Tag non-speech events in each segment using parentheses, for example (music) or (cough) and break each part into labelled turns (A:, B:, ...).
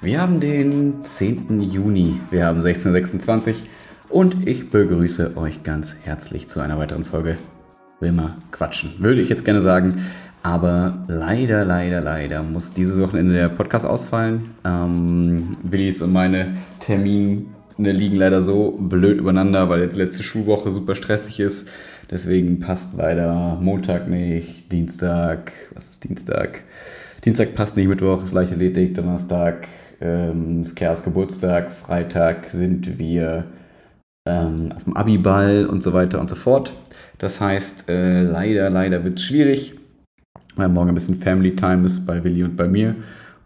A: Wir haben den 10. Juni, wir haben 16.26 und ich begrüße euch ganz herzlich zu einer weiteren Folge Wilma Quatschen. Würde ich jetzt gerne sagen, aber leider, leider, leider muss dieses Wochenende der Podcast ausfallen. Ähm, Willis und meine Termine liegen leider so blöd übereinander, weil jetzt letzte Schulwoche super stressig ist. Deswegen passt leider Montag nicht, Dienstag, was ist Dienstag? Dienstag passt nicht, Mittwoch ist Leichtathletik, Donnerstag ähm, ist Chaos Geburtstag, Freitag sind wir ähm, auf dem Abiball und so weiter und so fort. Das heißt, äh, leider, leider wird es schwierig, weil morgen ein bisschen Family Time ist bei Willi und bei mir.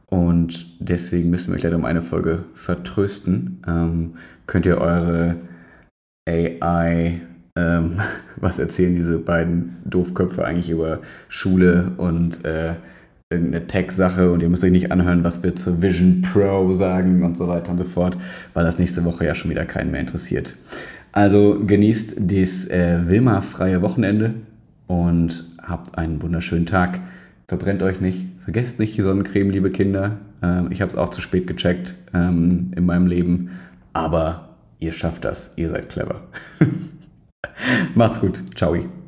A: Und deswegen müssen wir euch leider um eine Folge vertrösten. Ähm, könnt ihr eure AI, ähm, (laughs) was erzählen diese beiden Doofköpfe eigentlich über Schule und äh, irgendeine Tech-Sache und ihr müsst euch nicht anhören, was wir zur Vision Pro sagen und so weiter und so fort, weil das nächste Woche ja schon wieder keinen mehr interessiert. Also genießt das äh, Wilma-freie Wochenende und habt einen wunderschönen Tag. Verbrennt euch nicht, vergesst nicht die Sonnencreme, liebe Kinder. Ähm, ich habe es auch zu spät gecheckt ähm, in meinem Leben, aber ihr schafft das, ihr seid clever. (laughs) Macht's gut, ciao.